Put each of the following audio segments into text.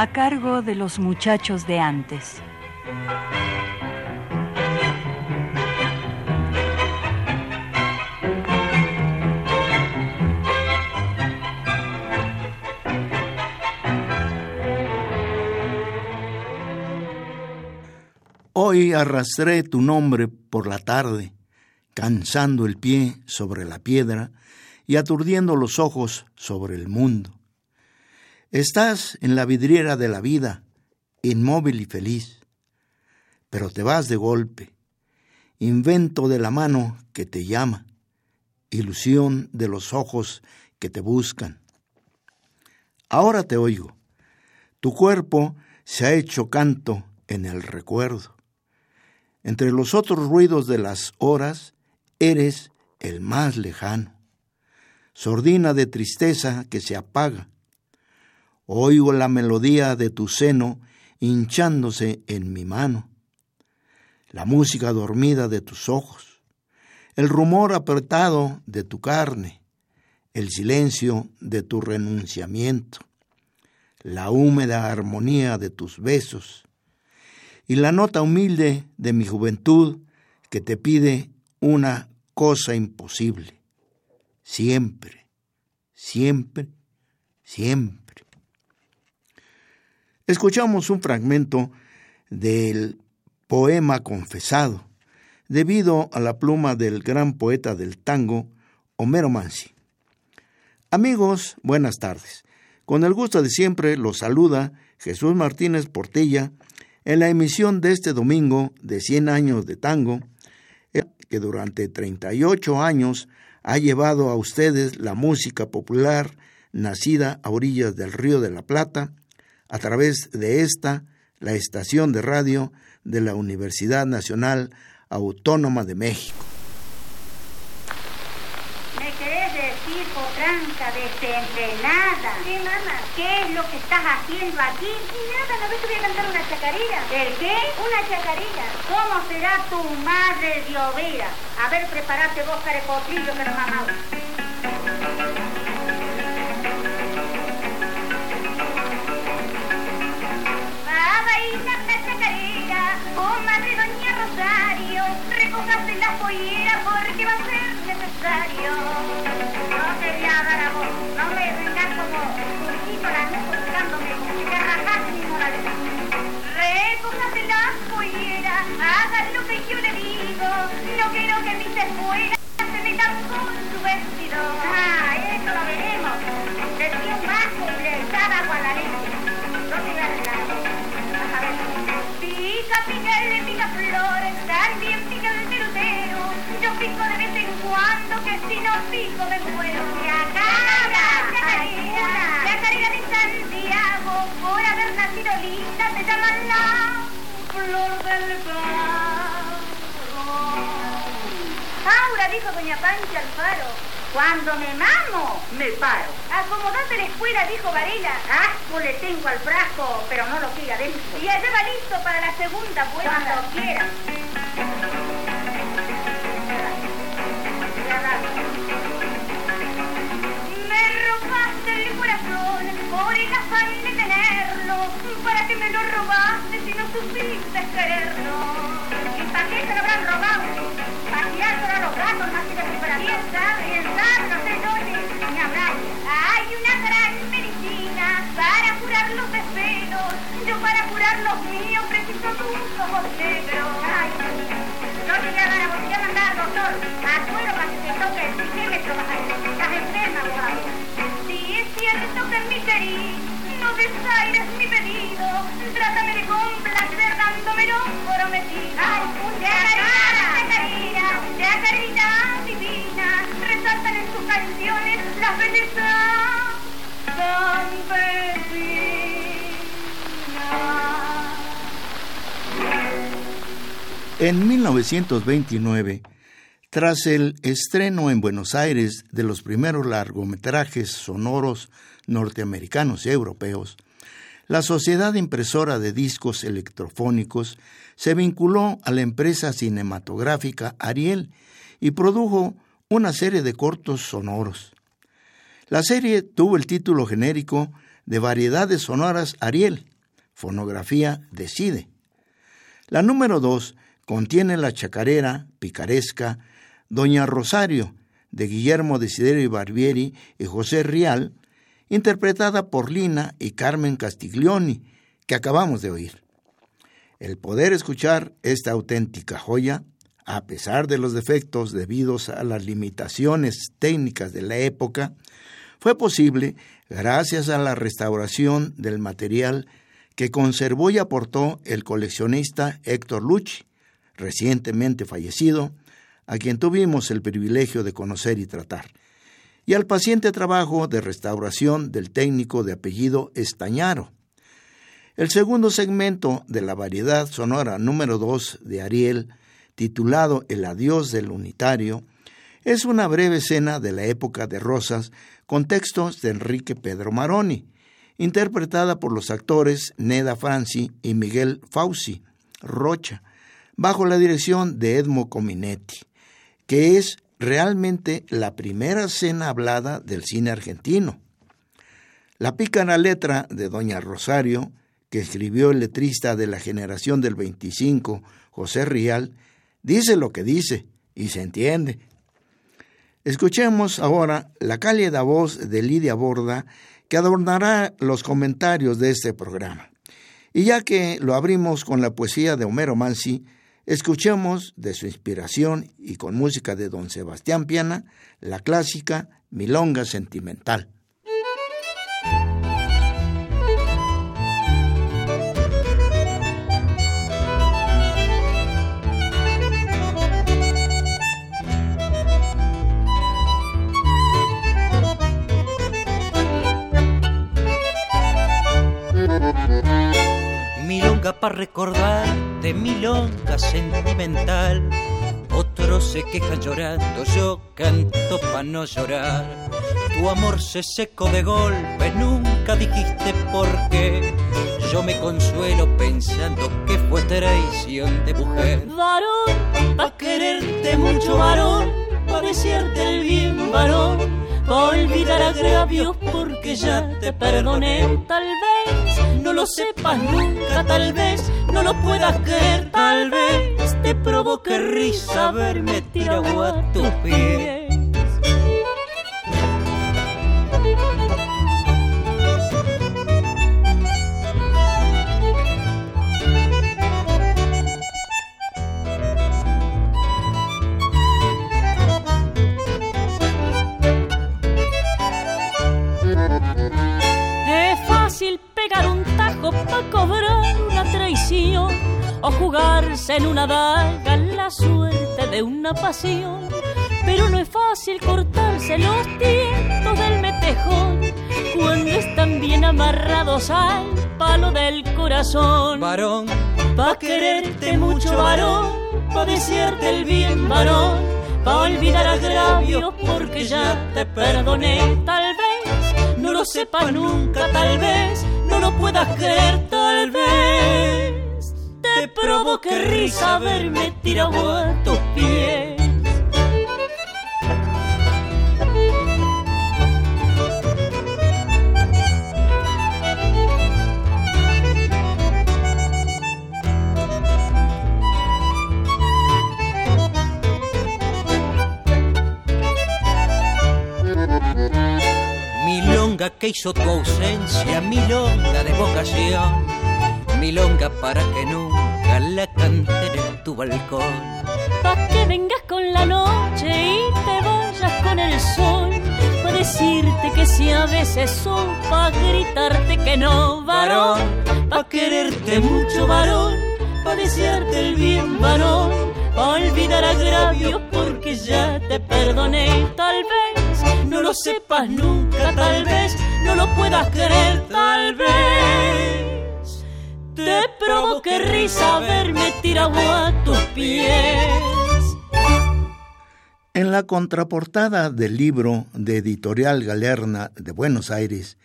A cargo de los muchachos de antes. Hoy arrastré tu nombre por la tarde, cansando el pie sobre la piedra y aturdiendo los ojos sobre el mundo. Estás en la vidriera de la vida, inmóvil y feliz, pero te vas de golpe, invento de la mano que te llama, ilusión de los ojos que te buscan. Ahora te oigo, tu cuerpo se ha hecho canto en el recuerdo. Entre los otros ruidos de las horas, eres el más lejano, sordina de tristeza que se apaga, Oigo la melodía de tu seno hinchándose en mi mano, la música dormida de tus ojos, el rumor apretado de tu carne, el silencio de tu renunciamiento, la húmeda armonía de tus besos y la nota humilde de mi juventud que te pide una cosa imposible, siempre, siempre, siempre. Escuchamos un fragmento del poema confesado, debido a la pluma del gran poeta del tango, Homero Mansi. Amigos, buenas tardes. Con el gusto de siempre los saluda Jesús Martínez Portilla en la emisión de este domingo de 100 años de tango, que durante 38 años ha llevado a ustedes la música popular nacida a orillas del Río de la Plata a través de esta, la estación de radio de la Universidad Nacional Autónoma de México. ¿Me querés decir, potranca desenfrenada? ¿Qué, mamá? ¿Qué es lo que estás haciendo aquí? Nada, ¿no ves que voy a cantar una chacarera? ¿El qué? Una chacarera. ¿Cómo será tu madre de? A ver, preparate vos, carepotrillo, que no mamá. Recójase la pollera porque va a ser necesario. No te voy a dar a vos, no me vengas como la nuca buscándome, que arrancaste mi moralidad. Recójase la pollera, haga lo que yo le digo, no quiero que mis espuelas se metan con su vestido. Ah, eso lo veremos. Decía un vaso y le echaba agua a la leche. Pica, le pica flores, también yo pico de vez en cuando, que si no pico me muero. ¡Yacara! ¡Yacarina! ¡Yacarina de Santiago! Por haber nacido linda se llama la flor del barro. Aura, dijo doña Pancha Alfaro. Cuando me mamo, me paro. Acomodate la escuela, dijo Varela. Asco le tengo al frasco, pero no lo quiera adentro. Y allá va listo para la segunda vuelta. Cuando quiera. Me robaste el corazón por el afán de tenerlo. ¿Para que me lo robaste si no supiste quererlo? ¿Y para qué se lo habrán robado? ¿Para tirárselo a los gatos más que sabe? ¿Quién sabe? Para curar los míos preciso tus ojos negros. Ay, no te voy a dar a vos, voy a mandar doctor. Acuerdo para que te toque el psiquímetro. Estás enferma, vos. Si es cierto mi querido desaires mi pedido, trátame de complacer dándome lo prometido. Ay, carita, ya carita, carita, vivir. cantan en sus canciones las bellezas En 1929, tras el estreno en Buenos Aires de los primeros largometrajes sonoros norteamericanos y europeos, la Sociedad Impresora de Discos Electrofónicos se vinculó a la empresa cinematográfica Ariel y produjo una serie de cortos sonoros. La serie tuvo el título genérico de Variedades Sonoras Ariel, fonografía Decide. La número dos contiene la chacarera picaresca Doña Rosario, de Guillermo Desiderio Barbieri y José Rial, interpretada por Lina y Carmen Castiglioni, que acabamos de oír. El poder escuchar esta auténtica joya, a pesar de los defectos debidos a las limitaciones técnicas de la época, fue posible gracias a la restauración del material que conservó y aportó el coleccionista Héctor Lucci, recientemente fallecido, a quien tuvimos el privilegio de conocer y tratar, y al paciente trabajo de restauración del técnico de apellido Estañaro. El segundo segmento de la variedad sonora número 2 de Ariel, titulado El adiós del unitario, es una breve escena de la época de Rosas con textos de Enrique Pedro Maroni, interpretada por los actores Neda Franci y Miguel Fauci Rocha, bajo la dirección de Edmo Cominetti, que es realmente la primera escena hablada del cine argentino. La pícara letra de Doña Rosario, que escribió el letrista de la generación del 25, José Rial, dice lo que dice y se entiende. Escuchemos ahora la cálida voz de Lidia Borda que adornará los comentarios de este programa. Y ya que lo abrimos con la poesía de Homero Mansi, Escuchemos de su inspiración y con música de don Sebastián Piana la clásica Milonga Sentimental. Milonga para recordar de milonga sentimental. Otros se quejan llorando, yo canto pa' no llorar. Tu amor se secó de golpe, nunca dijiste por qué. Yo me consuelo pensando que fue traición de mujer. Varón, pa' quererte mucho, varón, pa' desearte el bien, varón, olvidar agravios porque ya te perdoné. Tal vez no lo sepas nunca, tal vez no lo puedas creer, tal vez te provoque risa verme tirado a tus pies. Pegar un tajo para cobrar una traición o jugarse en una daga la suerte de una pasión. Pero no es fácil cortarse los tientos del metejón cuando están bien amarrados al palo del corazón. Varón, Pa' quererte mucho, varón, pa' desearte el bien, varón, pa' olvidar agravios porque ya te perdoné. Tal vez no lo sepas nunca, tal vez no puedas creer, tal vez te provoque risa verme tirado a tus pies. Que hizo tu ausencia, milonga de vocación, milonga para que nunca la canten en tu balcón. Pa' que vengas con la noche y te vayas con el sol. Pa' decirte que si a veces son, pa' gritarte que no, varón. Pa' quererte mucho, varón. Pa' desearte el bien, varón. pa' olvidar agravios porque ya te perdoné. Tal vez no lo sepas nunca, tal vez no lo puedas creer, tal vez te provoque risa verme tirado a tus pies. En la contraportada del libro de Editorial Galerna de Buenos Aires,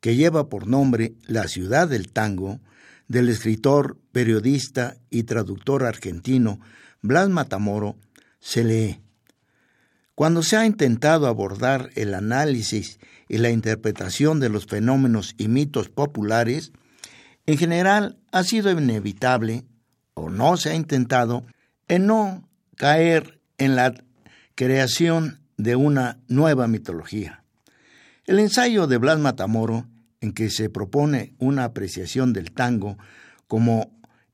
que lleva por nombre La ciudad del tango, del escritor, periodista y traductor argentino Blas Matamoro, se lee. Cuando se ha intentado abordar el análisis y la interpretación de los fenómenos y mitos populares, en general ha sido inevitable, o no se ha intentado, en no caer en la creación de una nueva mitología. El ensayo de Blas Matamoro, en que se propone una apreciación del tango como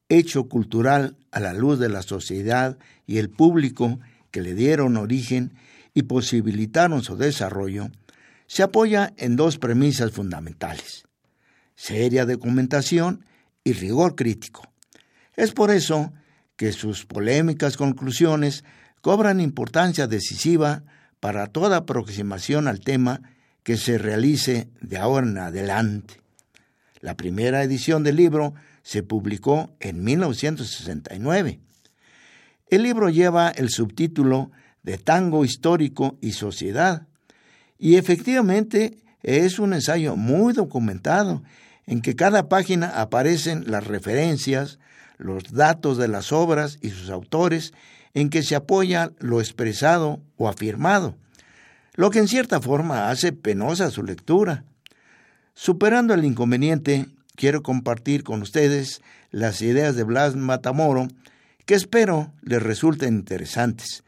hecho cultural a la luz de la sociedad y el público que le dieron origen y posibilitaron su desarrollo, se apoya en dos premisas fundamentales, seria documentación y rigor crítico. Es por eso que sus polémicas conclusiones cobran importancia decisiva para toda aproximación al tema que se realice de ahora en adelante. La primera edición del libro se publicó en 1969. El libro lleva el subtítulo de Tango Histórico y Sociedad y efectivamente es un ensayo muy documentado en que cada página aparecen las referencias, los datos de las obras y sus autores en que se apoya lo expresado o afirmado, lo que en cierta forma hace penosa su lectura. Superando el inconveniente, quiero compartir con ustedes las ideas de Blas Matamoro que espero les resulten interesantes,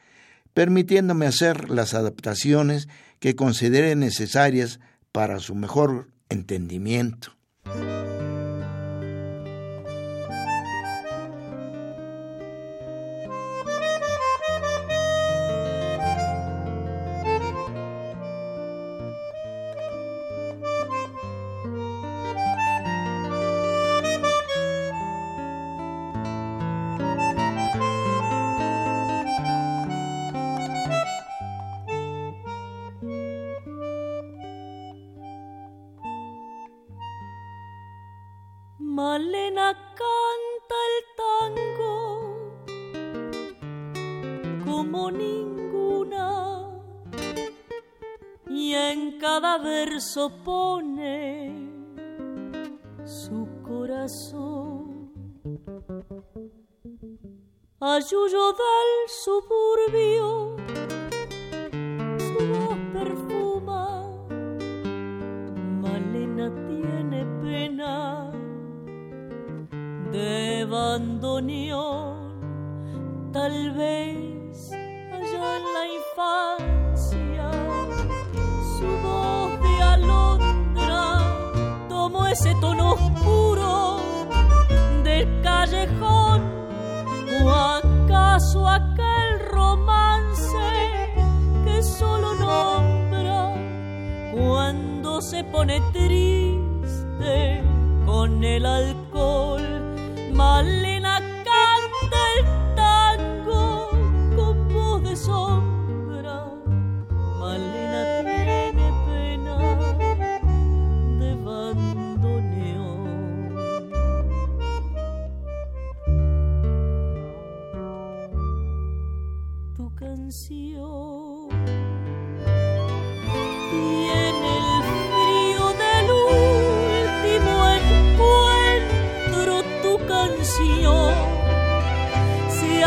permitiéndome hacer las adaptaciones que considere necesarias para su mejor entendimiento. Verso pone su corazón. Ayuyo del suburbio, su voz perfuma. Malena tiene pena de bandoneón, tal vez ese tono oscuro del callejón, o acaso aquel romance que solo nombra cuando se pone triste con el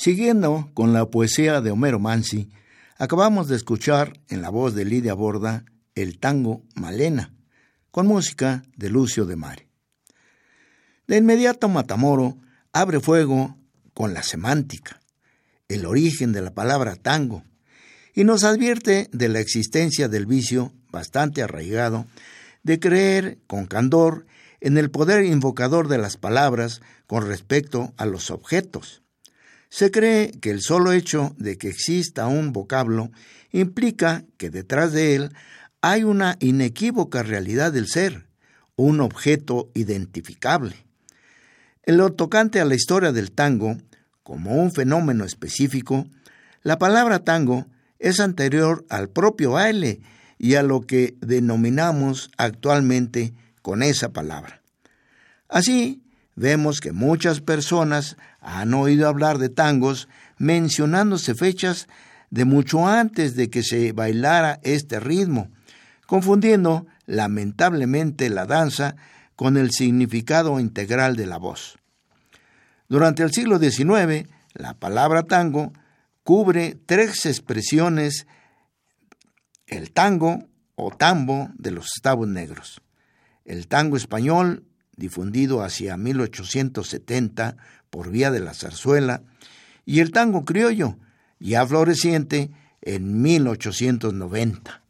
Siguiendo con la poesía de Homero Mansi, acabamos de escuchar en la voz de Lidia Borda el tango Malena, con música de Lucio de Mare. De inmediato Matamoro abre fuego con la semántica, el origen de la palabra tango, y nos advierte de la existencia del vicio bastante arraigado de creer con candor en el poder invocador de las palabras con respecto a los objetos. Se cree que el solo hecho de que exista un vocablo implica que detrás de él hay una inequívoca realidad del ser, un objeto identificable. En lo tocante a la historia del tango, como un fenómeno específico, la palabra tango es anterior al propio baile y a lo que denominamos actualmente con esa palabra. Así, vemos que muchas personas han oído hablar de tangos mencionándose fechas de mucho antes de que se bailara este ritmo, confundiendo lamentablemente la danza con el significado integral de la voz. Durante el siglo XIX, la palabra tango cubre tres expresiones, el tango o tambo de los Estados Negros, el tango español, difundido hacia 1870 por vía de la zarzuela, y el tango criollo, ya floreciente en 1890.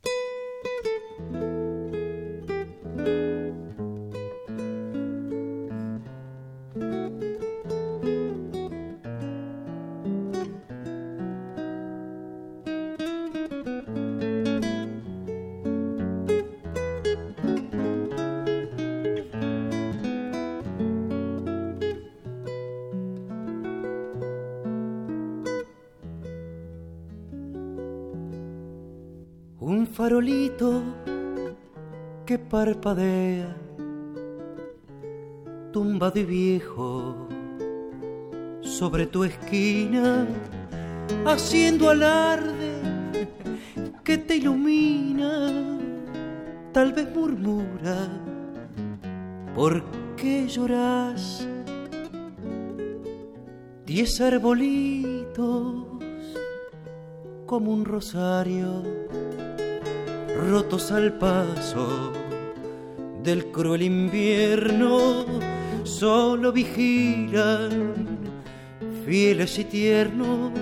Que parpadea, tumbado y viejo sobre tu esquina, haciendo alarde que te ilumina, tal vez murmura, ¿por qué lloras? Diez arbolitos como un rosario rotos al paso del cruel invierno, solo vigilan, fieles y tiernos,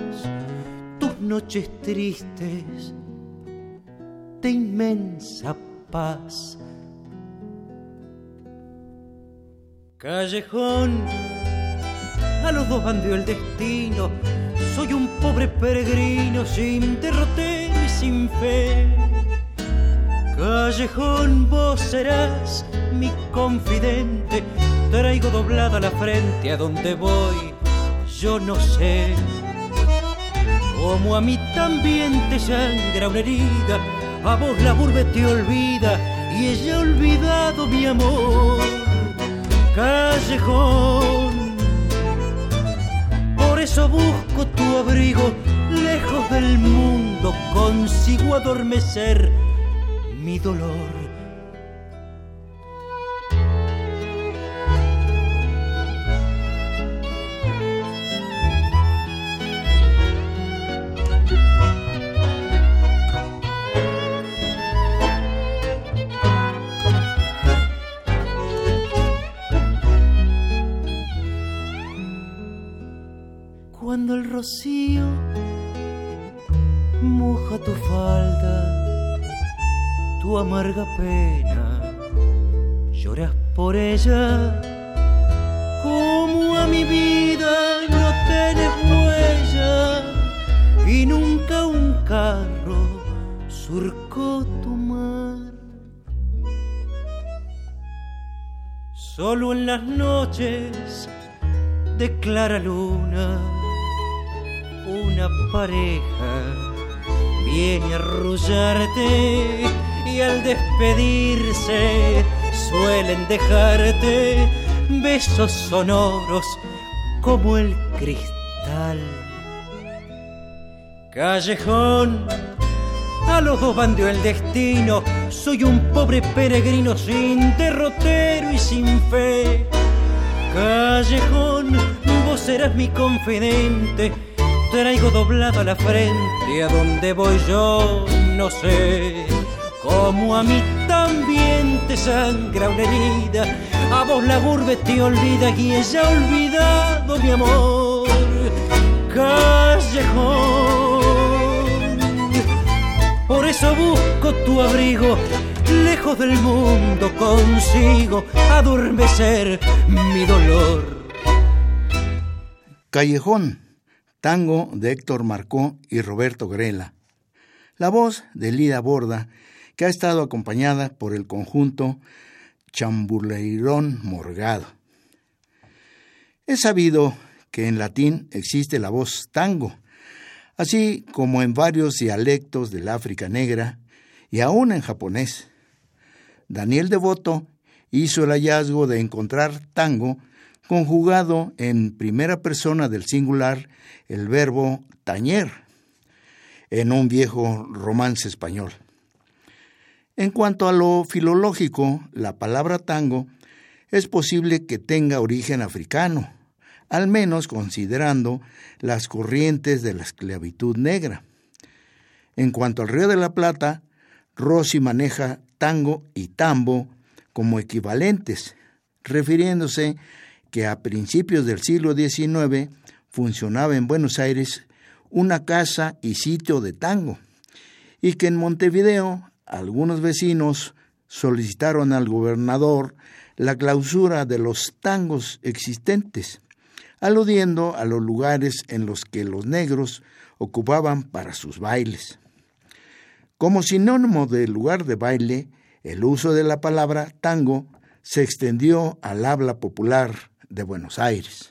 tus noches tristes de inmensa paz. Callejón, a los dos bandió el destino, soy un pobre peregrino sin derrotero y sin fe Callejón, vos serás mi confidente. Traigo doblada la frente a donde voy, yo no sé. Como a mí también te sangra una herida, a vos la burbe te olvida y ella ha olvidado mi amor. Callejón, por eso busco tu abrigo, lejos del mundo consigo adormecer mi dolor. Cuando el rocío moja tu falda tu amarga pena, lloras por ella, como a mi vida no tenés huella. Y nunca un carro surcó tu mar. Solo en las noches de clara luna, una pareja viene a arrullarte y al despedirse suelen dejarte besos sonoros como el cristal. Callejón, a los dos bandió el destino, soy un pobre peregrino sin derrotero y sin fe. Callejón, vos serás mi confidente traigo doblado a la frente, a donde voy yo no sé. Como a mí también te sangra una herida, a vos la burbe te olvida y ella ha olvidado mi amor. Callejón, por eso busco tu abrigo, lejos del mundo consigo adormecer mi dolor. Callejón tango de Héctor Marcó y Roberto Grela. La voz de Lida Borda, que ha estado acompañada por el conjunto Chamburleirón Morgado. Es sabido que en latín existe la voz tango, así como en varios dialectos del África Negra y aún en japonés. Daniel Devoto hizo el hallazgo de encontrar tango conjugado en primera persona del singular el verbo tañer en un viejo romance español. En cuanto a lo filológico, la palabra tango es posible que tenga origen africano, al menos considerando las corrientes de la esclavitud negra. En cuanto al Río de la Plata, Rossi maneja tango y tambo como equivalentes, refiriéndose que a principios del siglo XIX funcionaba en Buenos Aires una casa y sitio de tango, y que en Montevideo algunos vecinos solicitaron al gobernador la clausura de los tangos existentes, aludiendo a los lugares en los que los negros ocupaban para sus bailes. Como sinónimo de lugar de baile, el uso de la palabra tango se extendió al habla popular de Buenos Aires.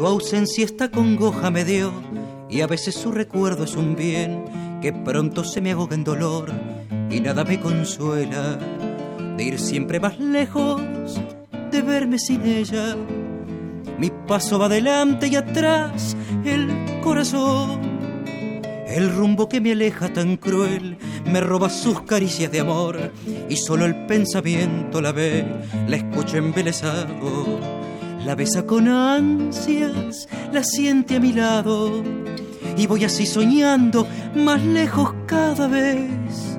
Su ausencia esta congoja me dio y a veces su recuerdo es un bien que pronto se me ahoga en dolor y nada me consuela de ir siempre más lejos, de verme sin ella. Mi paso va adelante y atrás el corazón el rumbo que me aleja tan cruel me roba sus caricias de amor y solo el pensamiento la ve, la escucha embelesado. La besa con ansias, la siente a mi lado y voy así soñando más lejos cada vez.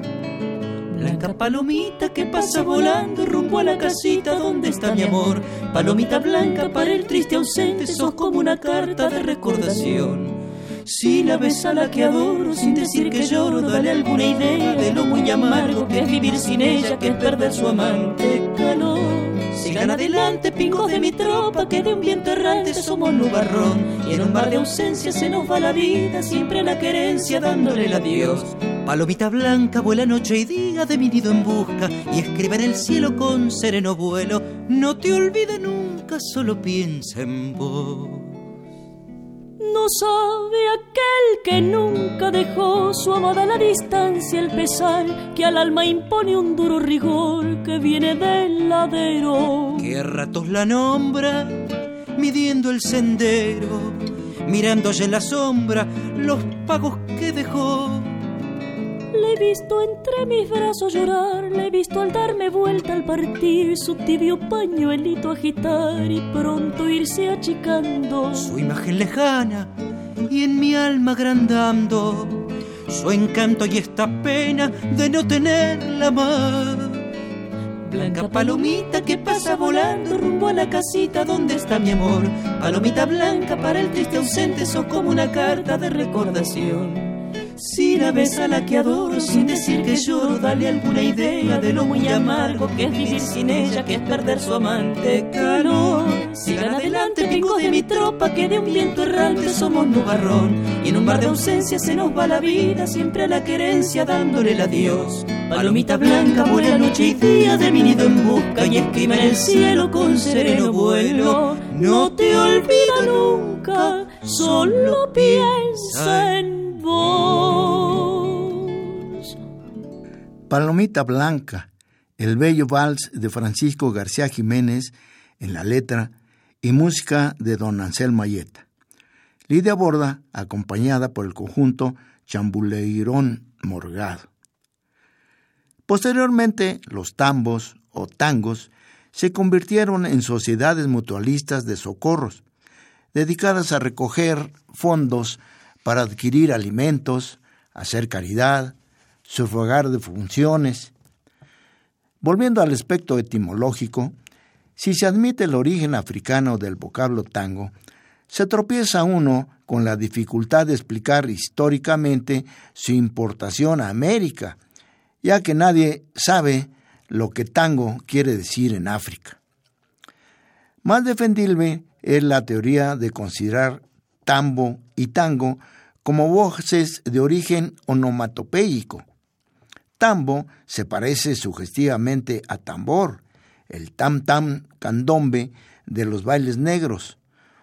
Blanca palomita que pasa volando rumbo a la casita donde está mi amor. Palomita blanca para el triste ausente, sos como una carta de recordación si la ves a la que adoro sin decir que lloro, dale alguna idea de lo muy amargo que es vivir sin ella, que es perder su amante calor. Sigan adelante, pingos de mi tropa, que de un viento errante somos nubarrón. Y en un mar de ausencia se nos va la vida, siempre a la querencia dándole el adiós. Palomita blanca vuela noche y día de mi nido en busca y escribe en el cielo con sereno vuelo. No te olvides nunca, solo piensa en vos. No sabe aquel que nunca dejó su amada a la distancia el pesar que al alma impone un duro rigor que viene del ladero. Que a ratos la nombra midiendo el sendero, mirando en la sombra los pagos que dejó he visto entre mis brazos llorar, le he visto al darme vuelta al partir su tibio pañuelito agitar y pronto irse achicando. Su imagen lejana y en mi alma agrandando su encanto y esta pena de no tenerla más Blanca palomita que pasa volando rumbo a la casita donde está mi amor. Palomita blanca para el triste ausente, sos como una carta de recordación. Si la ves a la que adoro sin decir que lloro, dale alguna idea de lo muy amargo que es vivir sin ella, que es perder su amante calor. Sigan adelante, vengo de mi tropa, que de un viento errante somos nubarrón. Y en un bar de ausencia se nos va la vida, siempre a la querencia dándole el adiós. Palomita blanca vuela noche y día de mi nido en busca y escribe en el cielo con sereno vuelo. No te olvida nunca, solo piensa en Palomita Blanca, el bello vals de Francisco García Jiménez en la letra y música de don Ansel Mayeta. Lidia Borda, acompañada por el conjunto Chambuleirón Morgado. Posteriormente, los tambos o tangos se convirtieron en sociedades mutualistas de socorros, dedicadas a recoger fondos para adquirir alimentos, hacer caridad, sufragar de funciones. Volviendo al aspecto etimológico, si se admite el origen africano del vocablo tango, se tropieza uno con la dificultad de explicar históricamente su importación a América, ya que nadie sabe lo que tango quiere decir en África. Más defendible es la teoría de considerar tambo y tango como voces de origen onomatopéyico. Tambo se parece sugestivamente a tambor, el tam-tam candombe de los bailes negros,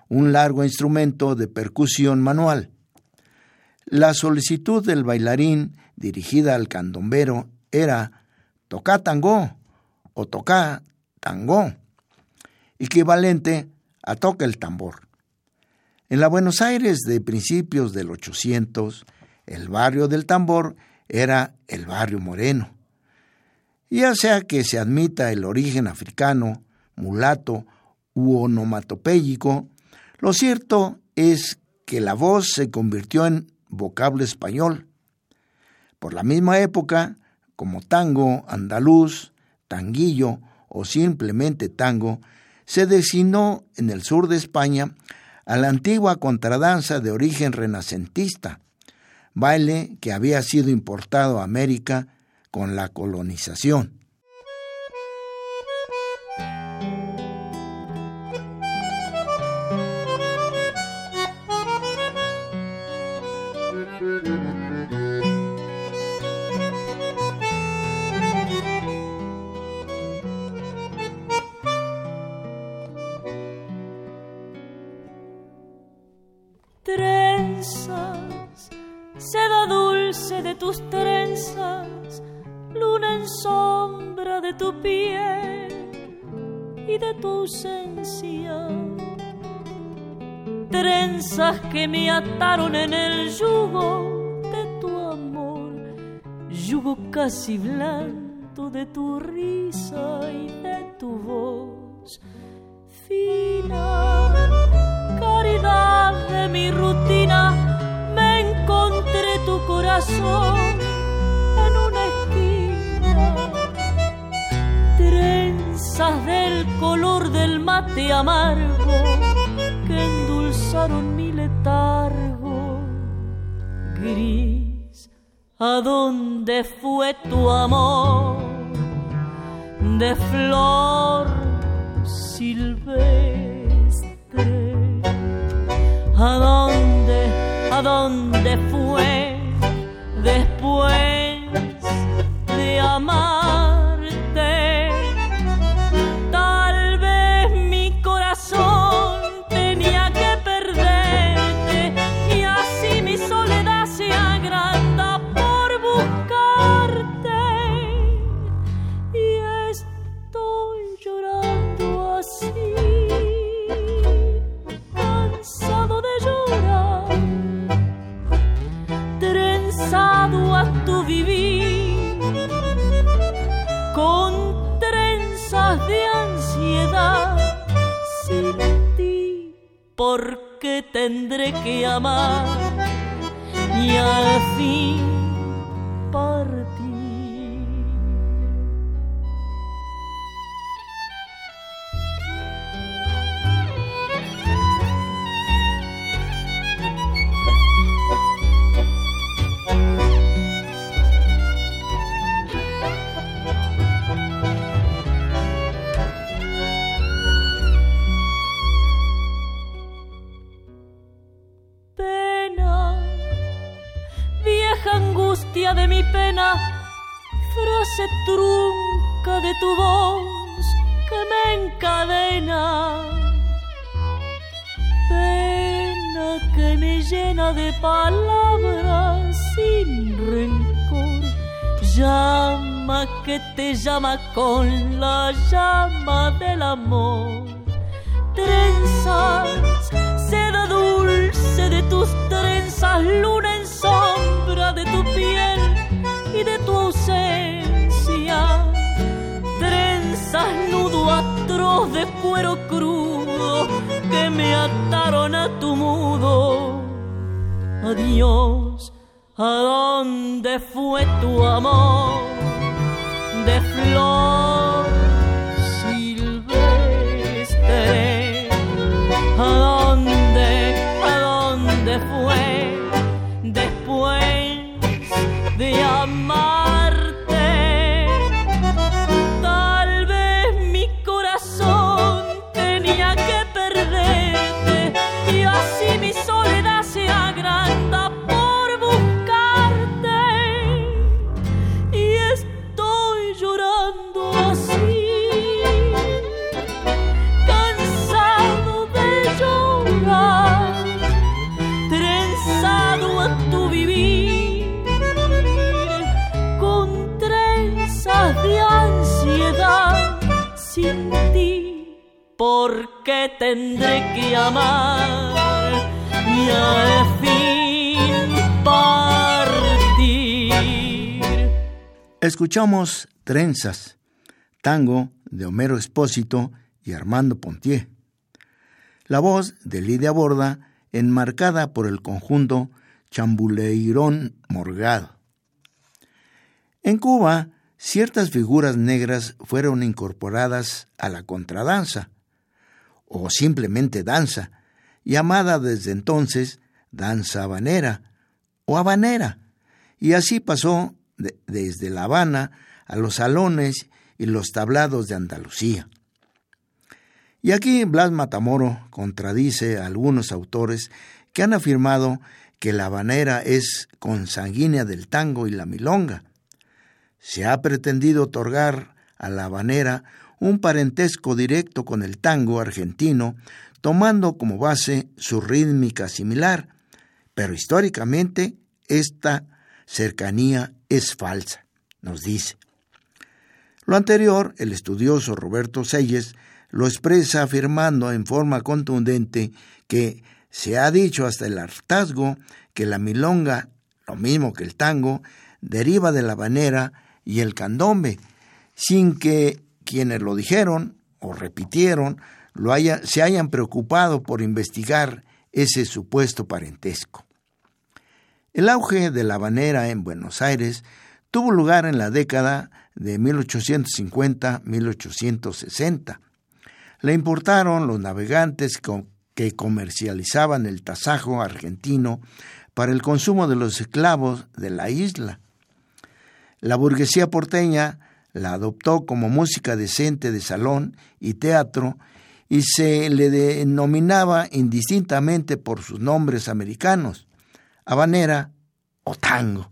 un largo instrumento de percusión manual. La solicitud del bailarín dirigida al candombero era toca tango o toca tango, equivalente a toca el tambor. En la Buenos Aires de principios del 800, el barrio del tambor era el barrio moreno. Ya sea que se admita el origen africano, mulato u onomatopéyico, lo cierto es que la voz se convirtió en vocablo español. Por la misma época, como tango, andaluz, tanguillo o simplemente tango, se designó en el sur de España a la antigua contradanza de origen renacentista, baile que había sido importado a América con la colonización. Trenzas que me ataron en el yugo de tu amor, yugo casi blando de tu risa y de tu voz fina. Caridad de mi rutina, encontré tu corazón del color del mate amargo que endulzaron mi letargo. Gris, ¿a dónde fue tu amor? De flor silvestre. ¿A dónde, a dónde fue después de amar? Porque tendré que amar y al fin partir. Llama con la llama del amor. Trenzas, seda dulce de tus trenzas, luna en sombra de tu piel y de tu ausencia. Trenzas, nudo atroz de cuero crudo que me ataron a tu mudo. Adiós, ¿a dónde fue tu amor? De flor Escuchamos Trenzas, tango de Homero Espósito y Armando Pontier. La voz de Lidia Borda enmarcada por el conjunto Chambuleirón Morgado. En Cuba, ciertas figuras negras fueron incorporadas a la contradanza, o simplemente danza, llamada desde entonces danza habanera o habanera, y así pasó de- desde La Habana a los salones y los tablados de Andalucía. Y aquí Blas Matamoro contradice a algunos autores que han afirmado que la habanera es consanguínea del tango y la milonga. Se ha pretendido otorgar a la habanera un parentesco directo con el tango argentino, tomando como base su rítmica similar, pero históricamente esta cercanía es falsa, nos dice. Lo anterior, el estudioso Roberto Selles lo expresa afirmando en forma contundente que se ha dicho hasta el hartazgo que la milonga, lo mismo que el tango, deriva de la habanera y el candombe, sin que quienes lo dijeron o repitieron lo haya- se hayan preocupado por investigar ese supuesto parentesco. El auge de la habanera en Buenos Aires tuvo lugar en la década de 1850-1860. La importaron los navegantes que comercializaban el tasajo argentino para el consumo de los esclavos de la isla. La burguesía porteña la adoptó como música decente de salón y teatro y se le denominaba indistintamente por sus nombres americanos, habanera o tango.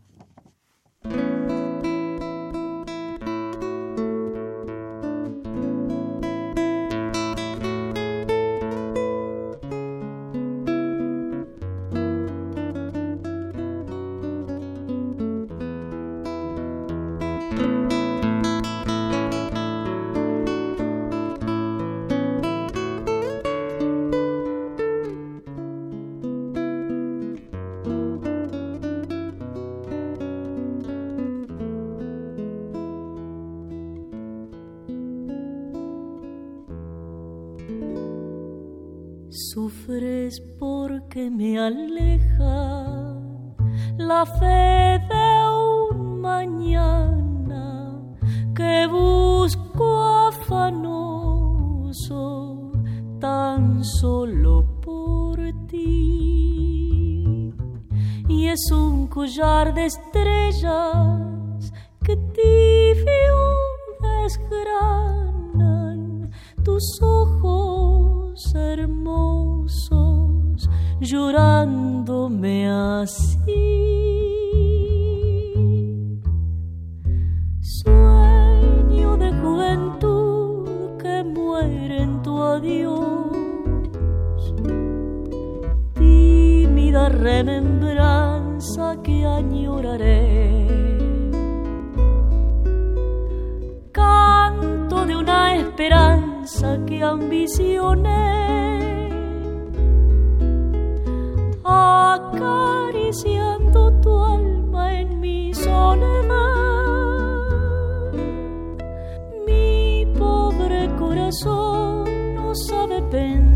estrellas que tibio desgranan tus ojos hermosos llorándome así. Sueño de juventud que muere en tu adiós, tímida remembranza que añoraré. Canto de una esperanza que ambicioné. Acariciando tu alma en mi soledad. no sabe pensar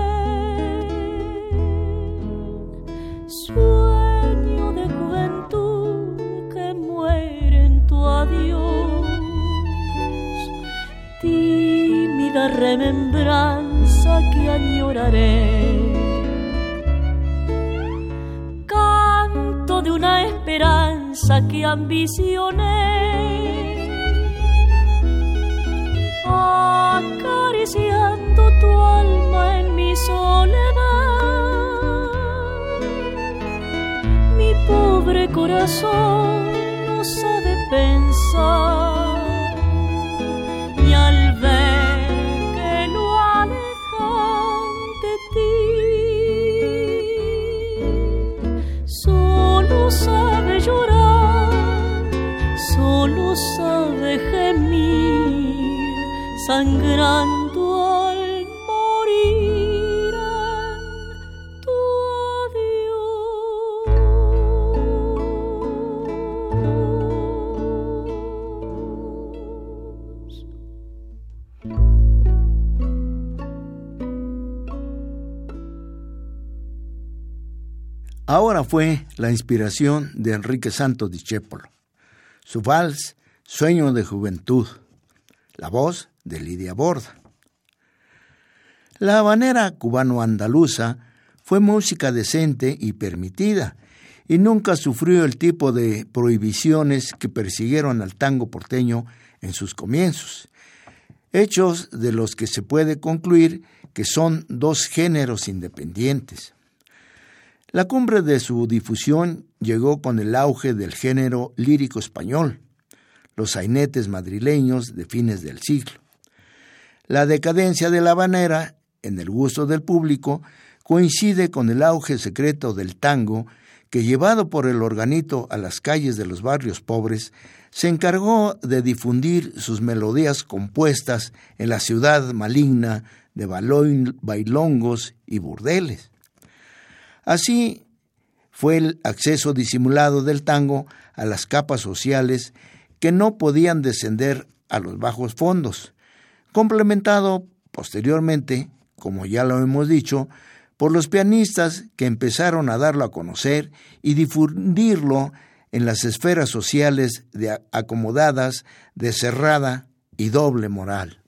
remembranza que añoraré. De una esperanza que ambicioné. Acariciando tu alma en mi soledad, mi pobre corazón no sabe pensar sangrando al morir en tu Ahora fue la inspiración de Enrique Santos Discépolo. Su vals, Sueño de Juventud. La voz de Lidia Borda. La habanera cubano-andaluza fue música decente y permitida, y nunca sufrió el tipo de prohibiciones que persiguieron al tango porteño en sus comienzos, hechos de los que se puede concluir que son dos géneros independientes. La cumbre de su difusión llegó con el auge del género lírico español, los sainetes madrileños de fines del siglo. La decadencia de la habanera, en el gusto del público, coincide con el auge secreto del tango que, llevado por el organito a las calles de los barrios pobres, se encargó de difundir sus melodías compuestas en la ciudad maligna de bailongos y burdeles. Así fue el acceso disimulado del tango a las capas sociales que no podían descender a los bajos fondos, complementado posteriormente, como ya lo hemos dicho, por los pianistas que empezaron a darlo a conocer y difundirlo en las esferas sociales de acomodadas de cerrada y doble moral.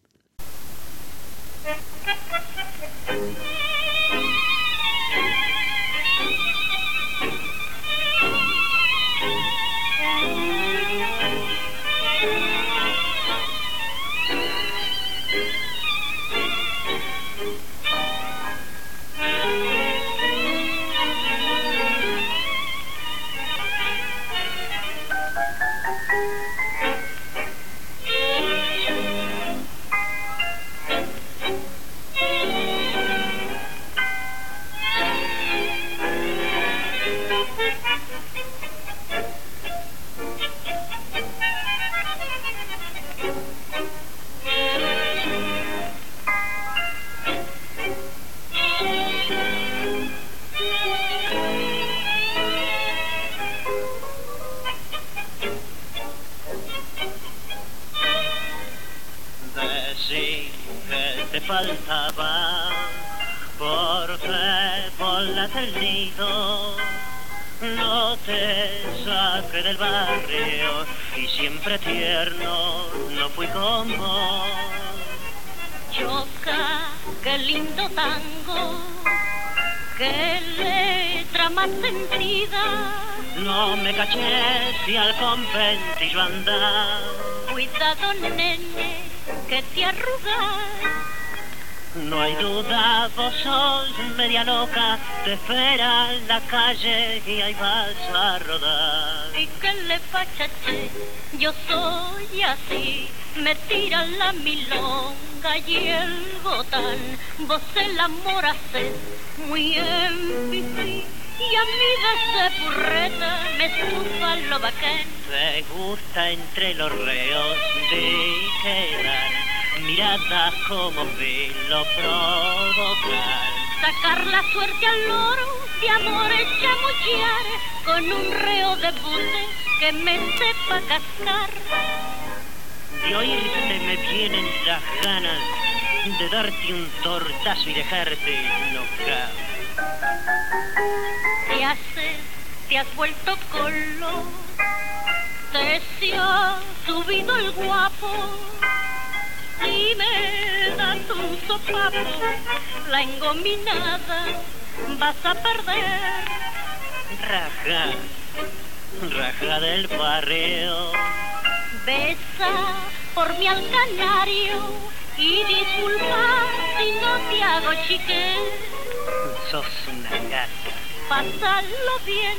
No te saqué del barrio y siempre tierno no fui como. Choca, qué lindo tango, qué letra más sentida. No me caché si al conventillo andar. Cuidado, nene, que te arrugas. No hay duda, vos sos media loca, te espera en la calle y ahí vas a rodar. Y que le facha, che, yo soy así, me tira la milonga y el botán, vos el amor haces muy en pipí. Y a mí de ese purreta me estufa lo bacán. Te gusta entre los reos de quedar miradas como velo provocar. Sacar la suerte al loro, de amores chamuchear, con un reo de bute que me sepa cascar. De oírte me vienen las ganas de darte un tortazo y dejarte loca. Te haces, te has vuelto colo, te se ha subido el guapo y me das un sopapo, la engominada vas a perder. Raja, raja del barrio. Besa por mi al canario y disculpa si no te hago chique. Sos una gata. Pásalo bien.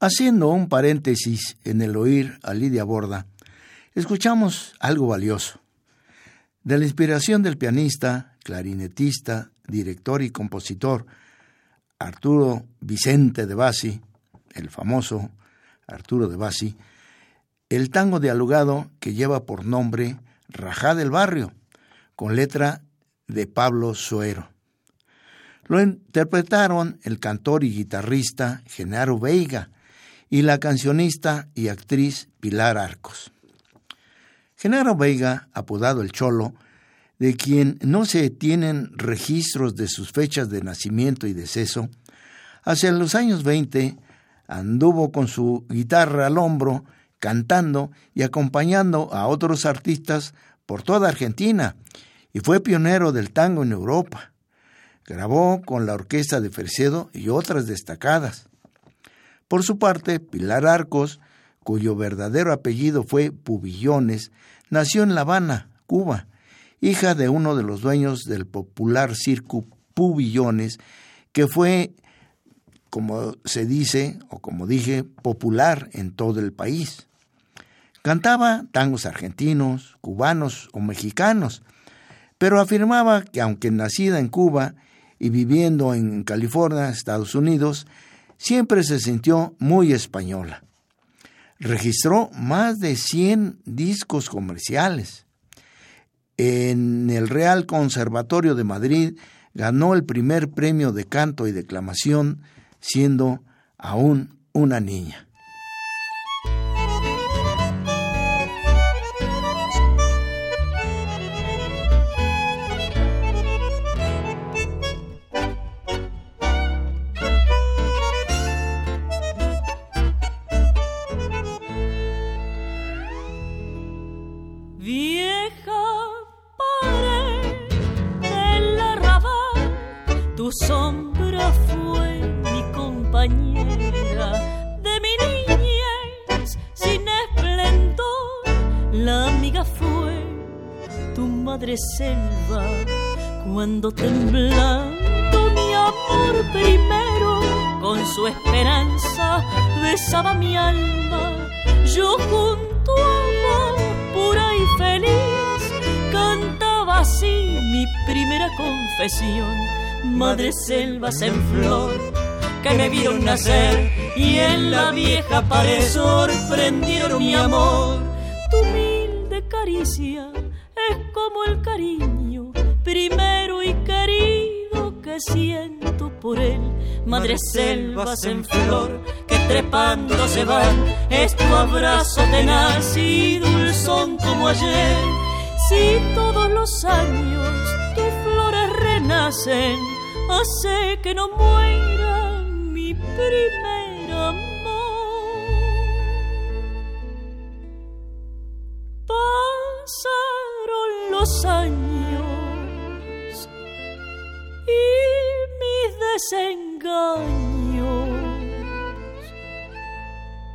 Haciendo un paréntesis en el oír a Lidia Borda, escuchamos algo valioso. De la inspiración del pianista, clarinetista, director y compositor Arturo Vicente de Bassi, el famoso Arturo de Bassi, el tango dialogado que lleva por nombre Rajá del Barrio, con letra de Pablo Suero. Lo interpretaron el cantor y guitarrista Genaro Veiga y la cancionista y actriz Pilar Arcos. Genaro Veiga, apodado el Cholo, de quien no se tienen registros de sus fechas de nacimiento y deceso, hacia los años 20 anduvo con su guitarra al hombro, cantando y acompañando a otros artistas por toda Argentina, y fue pionero del tango en Europa. Grabó con la orquesta de Fresedo y otras destacadas. Por su parte, Pilar Arcos cuyo verdadero apellido fue Pubillones, nació en La Habana, Cuba, hija de uno de los dueños del popular circo Pubillones, que fue, como se dice, o como dije, popular en todo el país. Cantaba tangos argentinos, cubanos o mexicanos, pero afirmaba que aunque nacida en Cuba y viviendo en California, Estados Unidos, siempre se sintió muy española registró más de 100 discos comerciales. En el Real Conservatorio de Madrid ganó el primer premio de canto y declamación siendo aún una niña. Selva cuando temblando mi amor primero con su esperanza besaba mi alma yo junto a vos pura y feliz cantaba así mi primera confesión. Madre selvas en flor que me vieron nacer y en la vieja pared sorprendieron mi amor. Tu humilde caricia como el cariño primero y querido que siento por él. Madre selvas en flor que trepando se van, es tu abrazo tenaz y dulzón como ayer. Si todos los años tus flores renacen, hace que no muera mi primer los años y mis desengaños.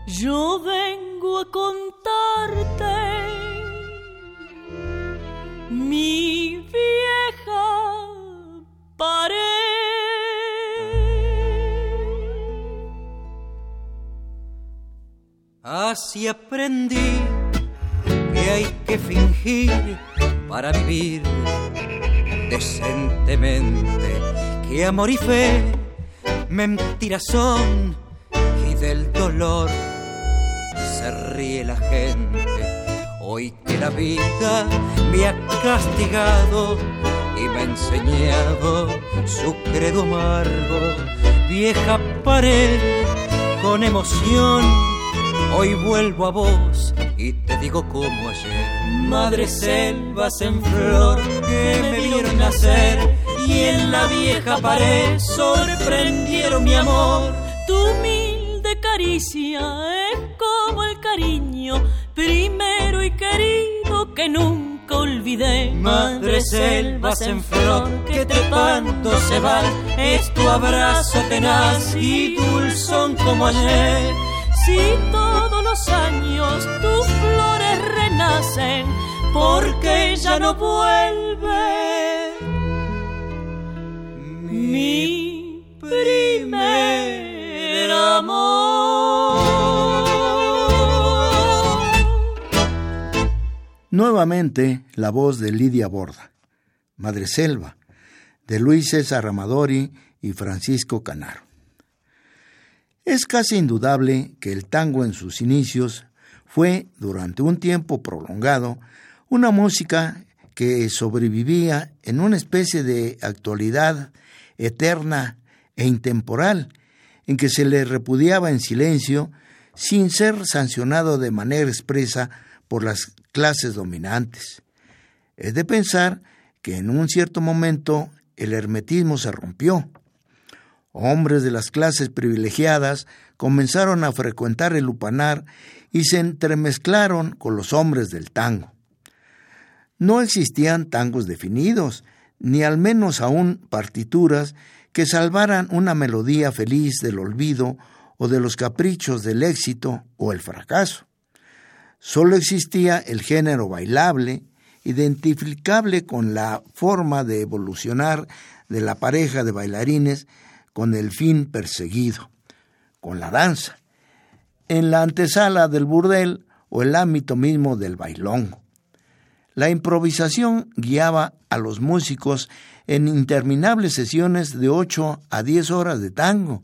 Yo vengo a contarte mi vieja pared. Así aprendí que hay que fingir para vivir decentemente, que amor y fe mentiras son y del dolor se ríe la gente. Hoy que la vida me ha castigado y me ha enseñado su credo amargo, vieja pared con emoción. Hoy vuelvo a vos y te digo como ayer. Madre selvas en flor que me vieron nacer y en la vieja pared sorprendieron mi amor. Tu humilde caricia es como el cariño primero y querido que nunca olvidé. Madre selvas en flor que trepando se van, es tu abrazo tenaz y dulzón como ayer. Si todos los años tus flores renacen, porque ya no vuelve mi primer amor. Nuevamente la voz de Lidia Borda, Madre Selva, de Luis César Amadori y Francisco Canaro. Es casi indudable que el tango en sus inicios fue, durante un tiempo prolongado, una música que sobrevivía en una especie de actualidad eterna e intemporal, en que se le repudiaba en silencio sin ser sancionado de manera expresa por las clases dominantes. Es de pensar que en un cierto momento el hermetismo se rompió. Hombres de las clases privilegiadas comenzaron a frecuentar el lupanar y se entremezclaron con los hombres del tango. No existían tangos definidos, ni al menos aún partituras que salvaran una melodía feliz del olvido o de los caprichos del éxito o el fracaso. Solo existía el género bailable, identificable con la forma de evolucionar de la pareja de bailarines con el fin perseguido, con la danza, en la antesala del burdel o el ámbito mismo del bailongo. La improvisación guiaba a los músicos en interminables sesiones de ocho a diez horas de tango.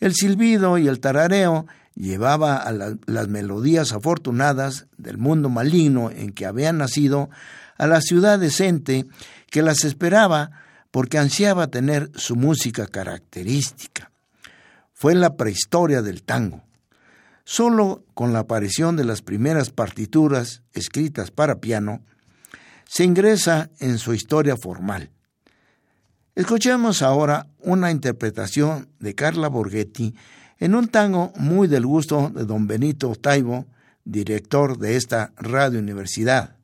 El silbido y el tarareo llevaba a la, las melodías afortunadas del mundo maligno en que habían nacido a la ciudad decente que las esperaba porque ansiaba tener su música característica. Fue la prehistoria del tango. Solo con la aparición de las primeras partituras escritas para piano, se ingresa en su historia formal. Escuchemos ahora una interpretación de Carla Borghetti en un tango muy del gusto de don Benito Taibo, director de esta radio universidad,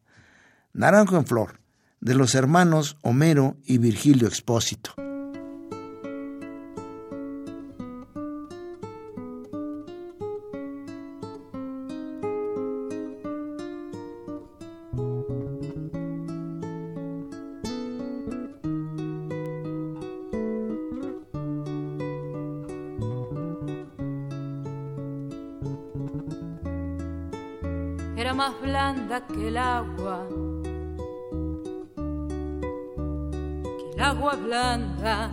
Naranjo en Flor, de los hermanos Homero y Virgilio Expósito. era más blanda que el agua, agua blanda,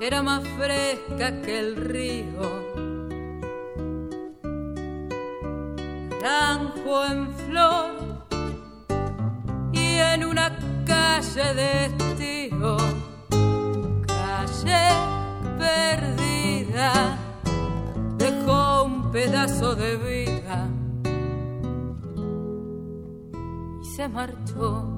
era más fresca que el río. Naranjo en flor y en una calle de estío, calle perdida dejó un pedazo de vida se marchó.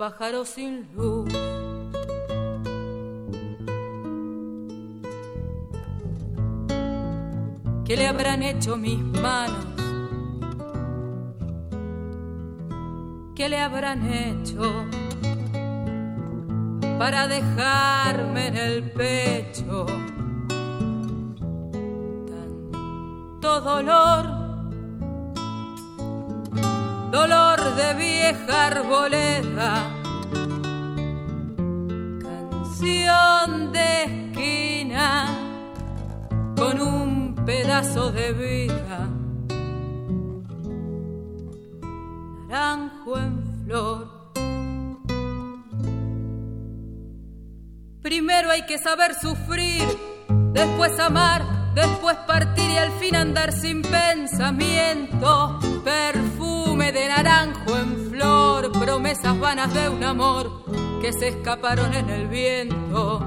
pájaro sin luz. ¿Qué le habrán hecho mis manos? ¿Qué le habrán hecho para dejarme en el pecho tanto dolor? Dolor de vieja arboleda, canción de esquina con un pedazo de vida naranjo en flor. Primero hay que saber sufrir, después amar, después partir y al fin andar sin pensamiento. Perfume de naranjo en flor, promesas vanas de un amor que se escaparon en el viento.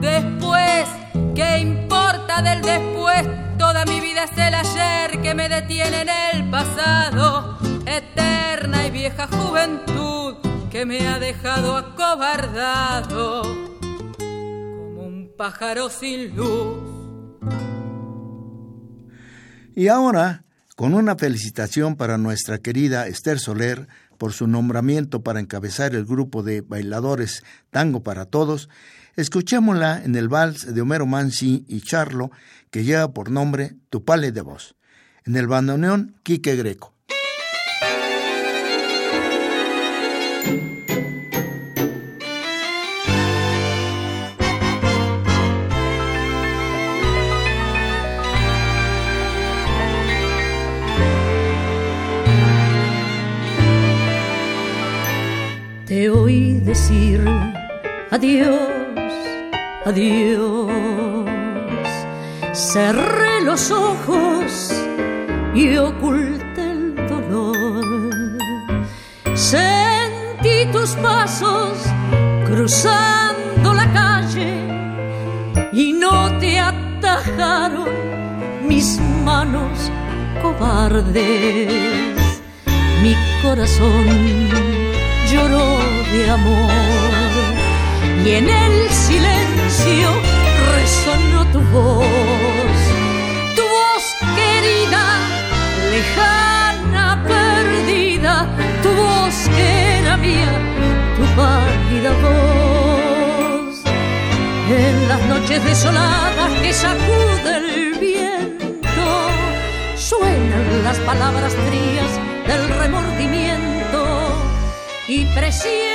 Después, ¿qué importa del después? Toda mi vida es el ayer que me detiene en el pasado eterna y vieja juventud que me ha dejado acobardado como un pájaro sin luz. Y ahora, con una felicitación para nuestra querida Esther Soler por su nombramiento para encabezar el grupo de bailadores Tango para Todos, escuchémosla en el vals de Homero Mansi y Charlo, que lleva por nombre Tupale de Voz. En el bandoneón, Quique Greco. Te oí decir adiós, adiós. Cerré los ojos y oculté el dolor. Sentí tus pasos cruzando la calle y no te atajaron mis manos cobardes. Mi corazón lloró de amor. Y en el silencio resonó tu voz, tu voz querida, lejana, perdida, tu voz que era mía, tu pálida voz. En las noches desoladas que sacude el viento, suenan las palabras frías del remordimiento. Y habrás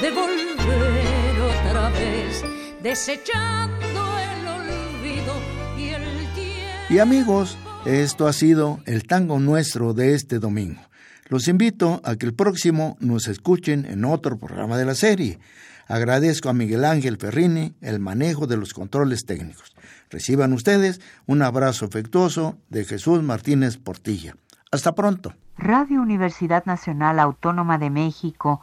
de volver otra vez, desechando el olvido y el tiempo. Y amigos, esto ha sido el tango nuestro de este domingo. Los invito a que el próximo nos escuchen en otro programa de la serie. Agradezco a Miguel Ángel Ferrini el manejo de los controles técnicos. Reciban ustedes un abrazo afectuoso de Jesús Martínez Portilla. Hasta pronto. Radio Universidad Nacional Autónoma de México